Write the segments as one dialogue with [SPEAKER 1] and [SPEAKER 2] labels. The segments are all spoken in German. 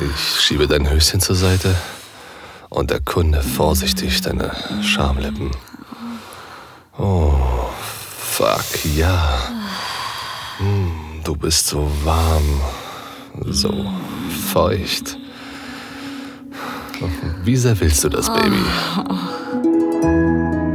[SPEAKER 1] Ich schiebe dein Höschen zur Seite und erkunde vorsichtig deine Schamlippen. Oh, fuck, ja. Hm, du bist so warm, so feucht. Wie sehr willst du das, Baby?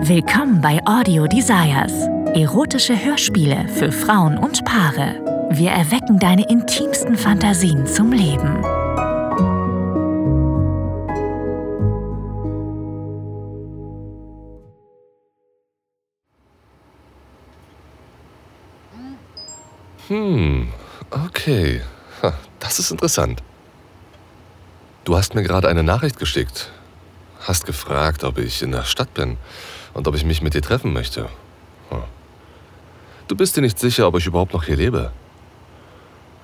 [SPEAKER 2] Willkommen bei Audio Desires. Erotische Hörspiele für Frauen und Paare. Wir erwecken deine intimsten Fantasien zum Leben.
[SPEAKER 1] Okay. Das ist interessant. Du hast mir gerade eine Nachricht geschickt. Hast gefragt, ob ich in der Stadt bin und ob ich mich mit dir treffen möchte. Du bist dir nicht sicher, ob ich überhaupt noch hier lebe.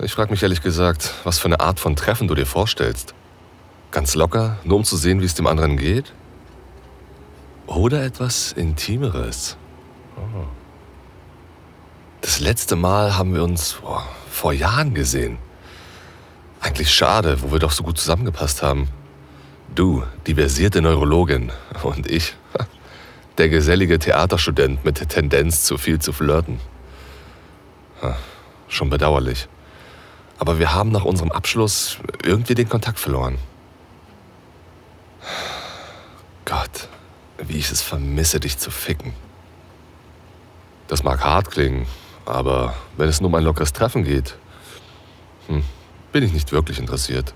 [SPEAKER 1] Ich frage mich ehrlich gesagt, was für eine Art von Treffen du dir vorstellst. Ganz locker, nur um zu sehen, wie es dem anderen geht? Oder etwas Intimeres? Oh. Das letzte Mal haben wir uns oh, vor Jahren gesehen. Eigentlich schade, wo wir doch so gut zusammengepasst haben. Du, die versierte Neurologin, und ich, der gesellige Theaterstudent mit der Tendenz, zu viel zu flirten. Schon bedauerlich. Aber wir haben nach unserem Abschluss irgendwie den Kontakt verloren. Gott, wie ich es vermisse, dich zu ficken. Das mag hart klingen, aber wenn es nur um ein lockeres Treffen geht, hm, bin ich nicht wirklich interessiert.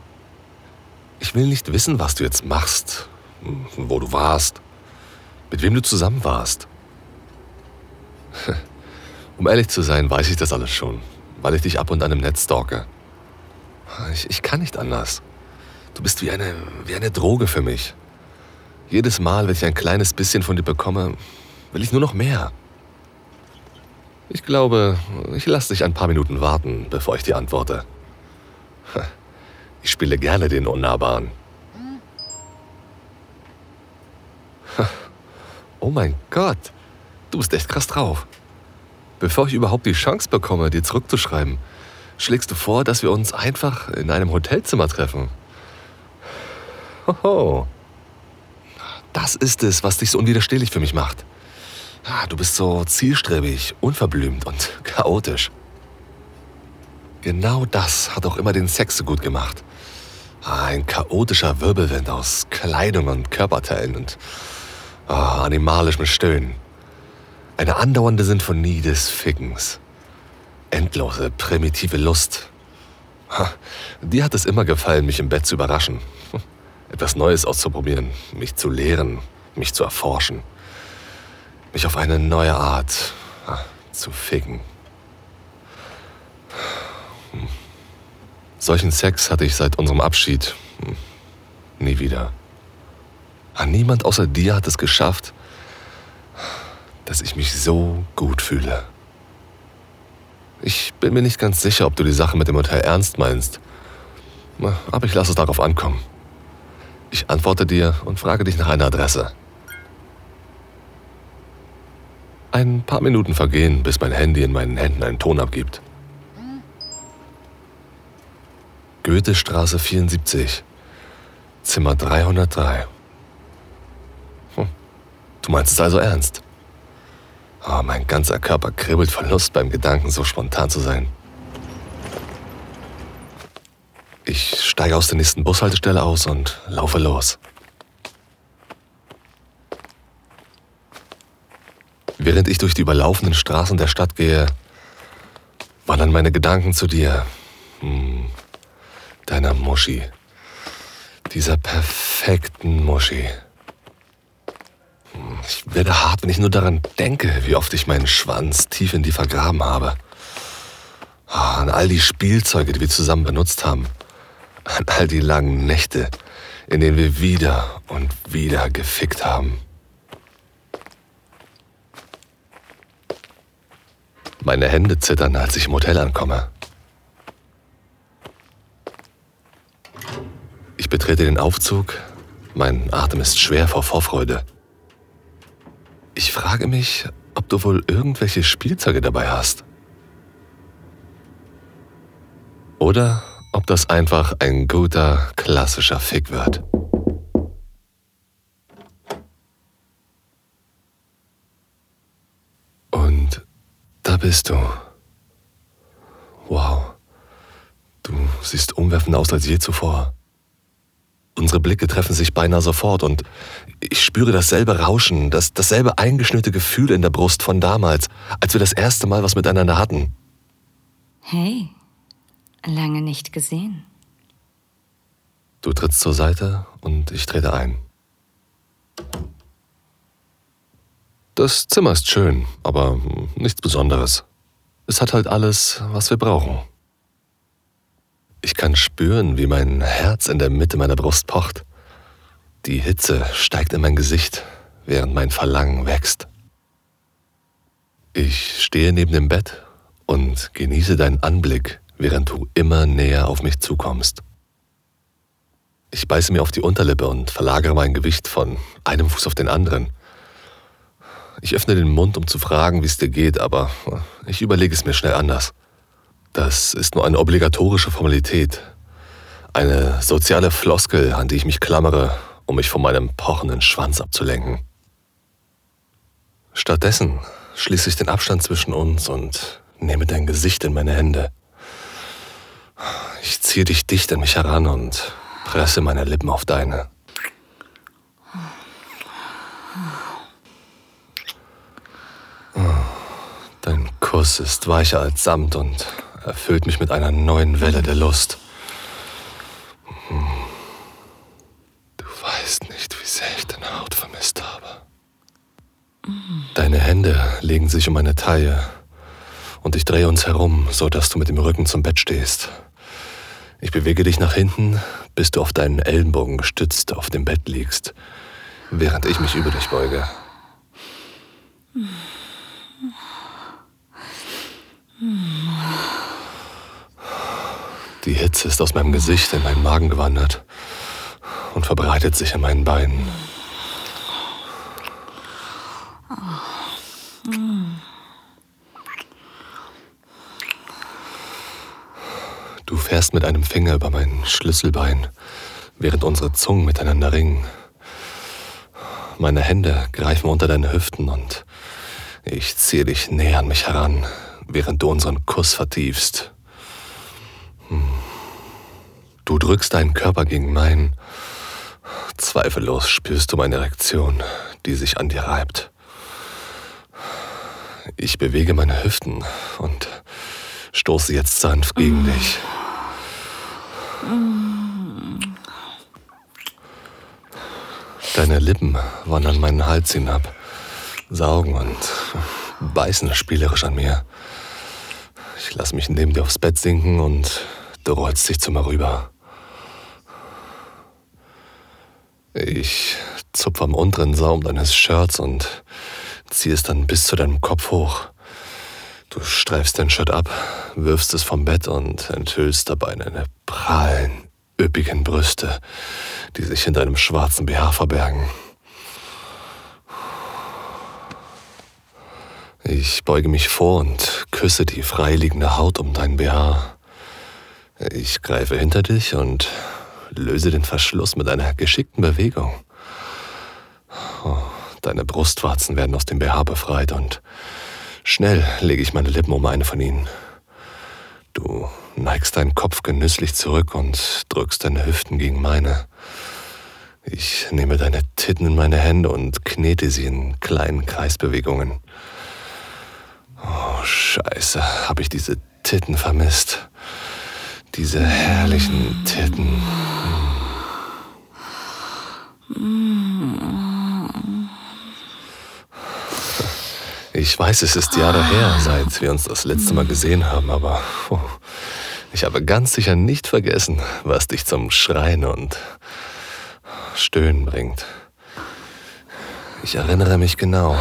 [SPEAKER 1] Ich will nicht wissen, was du jetzt machst, hm, wo du warst, mit wem du zusammen warst. Um ehrlich zu sein, weiß ich das alles schon, weil ich dich ab und an im Netz stalke. Ich, ich kann nicht anders. Du bist wie eine, wie eine Droge für mich. Jedes Mal, wenn ich ein kleines bisschen von dir bekomme, will ich nur noch mehr. Ich glaube, ich lasse dich ein paar Minuten warten, bevor ich dir antworte. Ich spiele gerne den Unnahbaren. Oh mein Gott, du bist echt krass drauf. Bevor ich überhaupt die Chance bekomme, dir zurückzuschreiben, schlägst du vor, dass wir uns einfach in einem Hotelzimmer treffen. Hoho. Das ist es, was dich so unwiderstehlich für mich macht. Ah, du bist so zielstrebig, unverblümt und chaotisch. Genau das hat auch immer den Sex so gut gemacht. Ah, ein chaotischer Wirbelwind aus Kleidung und Körperteilen und oh, animalischem Stöhnen. Eine andauernde Sinfonie des Fickens. Endlose, primitive Lust. Dir hat es immer gefallen, mich im Bett zu überraschen. Etwas Neues auszuprobieren, mich zu lehren, mich zu erforschen mich auf eine neue Art ah, zu ficken. Hm. Solchen Sex hatte ich seit unserem Abschied hm, nie wieder. An niemand außer dir hat es geschafft, dass ich mich so gut fühle. Ich bin mir nicht ganz sicher, ob du die Sache mit dem Hotel ernst meinst. Aber ich lasse es darauf ankommen. Ich antworte dir und frage dich nach einer Adresse. Ein paar Minuten vergehen, bis mein Handy in meinen Händen einen Ton abgibt. Goethestraße 74, Zimmer 303. Hm. Du meinst es also ernst? Oh, mein ganzer Körper kribbelt vor Lust beim Gedanken, so spontan zu sein. Ich steige aus der nächsten Bushaltestelle aus und laufe los. Während ich durch die überlaufenden Straßen der Stadt gehe, wandern meine Gedanken zu dir. Hm, deiner Muschi. Dieser perfekten Muschi. Hm, ich werde hart, wenn ich nur daran denke, wie oft ich meinen Schwanz tief in die vergraben habe. Ah, an all die Spielzeuge, die wir zusammen benutzt haben. An all die langen Nächte, in denen wir wieder und wieder gefickt haben. Meine Hände zittern, als ich im Hotel ankomme. Ich betrete den Aufzug. Mein Atem ist schwer vor Vorfreude. Ich frage mich, ob du wohl irgendwelche Spielzeuge dabei hast. Oder ob das einfach ein guter, klassischer Fick wird. Und da bist du. Wow. Du siehst umwerfender aus als je zuvor. Unsere Blicke treffen sich beinahe sofort und ich spüre dasselbe Rauschen, das, dasselbe eingeschnürte Gefühl in der Brust von damals, als wir das erste Mal was miteinander hatten.
[SPEAKER 3] Hey, lange nicht gesehen.
[SPEAKER 1] Du trittst zur Seite und ich trete ein. Das Zimmer ist schön, aber nichts Besonderes. Es hat halt alles, was wir brauchen. Ich kann spüren, wie mein Herz in der Mitte meiner Brust pocht. Die Hitze steigt in mein Gesicht, während mein Verlangen wächst. Ich stehe neben dem Bett und genieße deinen Anblick, während du immer näher auf mich zukommst. Ich beiße mir auf die Unterlippe und verlagere mein Gewicht von einem Fuß auf den anderen. Ich öffne den Mund, um zu fragen, wie es dir geht, aber ich überlege es mir schnell anders. Das ist nur eine obligatorische Formalität. Eine soziale Floskel, an die ich mich klammere, um mich von meinem pochenden Schwanz abzulenken. Stattdessen schließe ich den Abstand zwischen uns und nehme dein Gesicht in meine Hände. Ich ziehe dich dicht an mich heran und presse meine Lippen auf deine. Kuss ist weicher als Samt und erfüllt mich mit einer neuen Welle der Lust. Du weißt nicht, wie sehr ich deine Haut vermisst habe. Deine Hände legen sich um meine Taille und ich drehe uns herum, so dass du mit dem Rücken zum Bett stehst. Ich bewege dich nach hinten, bis du auf deinen Ellenbogen gestützt auf dem Bett liegst, während ich mich über dich beuge. Die Hitze ist aus meinem Gesicht in meinen Magen gewandert und verbreitet sich in meinen Beinen. Du fährst mit einem Finger über mein Schlüsselbein, während unsere Zungen miteinander ringen. Meine Hände greifen unter deine Hüften und ich ziehe dich näher an mich heran, während du unseren Kuss vertiefst. Du drückst deinen Körper gegen meinen. Zweifellos spürst du meine Erektion, die sich an dir reibt. Ich bewege meine Hüften und stoße jetzt sanft gegen dich. Deine Lippen wandern meinen Hals hinab, saugen und beißen spielerisch an mir. Ich lasse mich neben dir aufs Bett sinken und du rollst dich zu mir rüber. Ich zupfe am unteren Saum deines Shirts und ziehe es dann bis zu deinem Kopf hoch. Du streifst dein Shirt ab, wirfst es vom Bett und enthüllst dabei deine prallen, üppigen Brüste, die sich hinter einem schwarzen BH verbergen. Ich beuge mich vor und küsse die freiliegende Haut um dein BH. Ich greife hinter dich und löse den Verschluss mit einer geschickten Bewegung. Deine Brustwarzen werden aus dem BH befreit und schnell lege ich meine Lippen um eine von ihnen. Du neigst deinen Kopf genüsslich zurück und drückst deine Hüften gegen meine. Ich nehme deine Titten in meine Hände und knete sie in kleinen Kreisbewegungen. Oh, scheiße, habe ich diese Titten vermisst. Diese herrlichen Titten. Ich weiß, es ist Jahre her, seit wir uns das letzte Mal gesehen haben, aber ich habe ganz sicher nicht vergessen, was dich zum Schreien und Stöhnen bringt. Ich erinnere mich genau.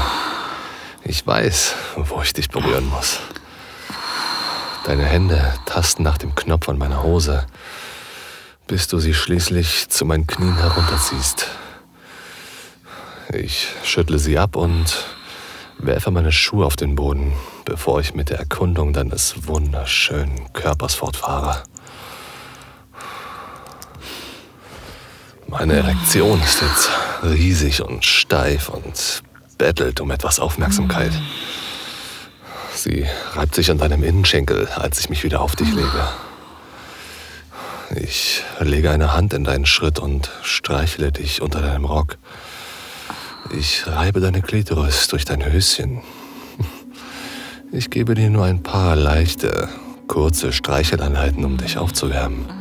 [SPEAKER 1] Ich weiß, wo ich dich berühren muss. Deine Hände tasten nach dem Knopf an meiner Hose, bis du sie schließlich zu meinen Knien herunterziehst. Ich schüttle sie ab und werfe meine Schuhe auf den Boden, bevor ich mit der Erkundung deines wunderschönen Körpers fortfahre. Meine Erektion ist jetzt riesig und steif und bettelt um etwas Aufmerksamkeit. Sie reibt sich an deinem Innenschenkel, als ich mich wieder auf dich lege. Ich lege eine Hand in deinen Schritt und streichle dich unter deinem Rock. Ich reibe deine Klitoris durch dein Höschen. Ich gebe dir nur ein paar leichte, kurze Streicheleinheiten, um dich aufzuwärmen.